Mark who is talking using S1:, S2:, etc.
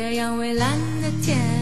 S1: 这样蔚蓝的天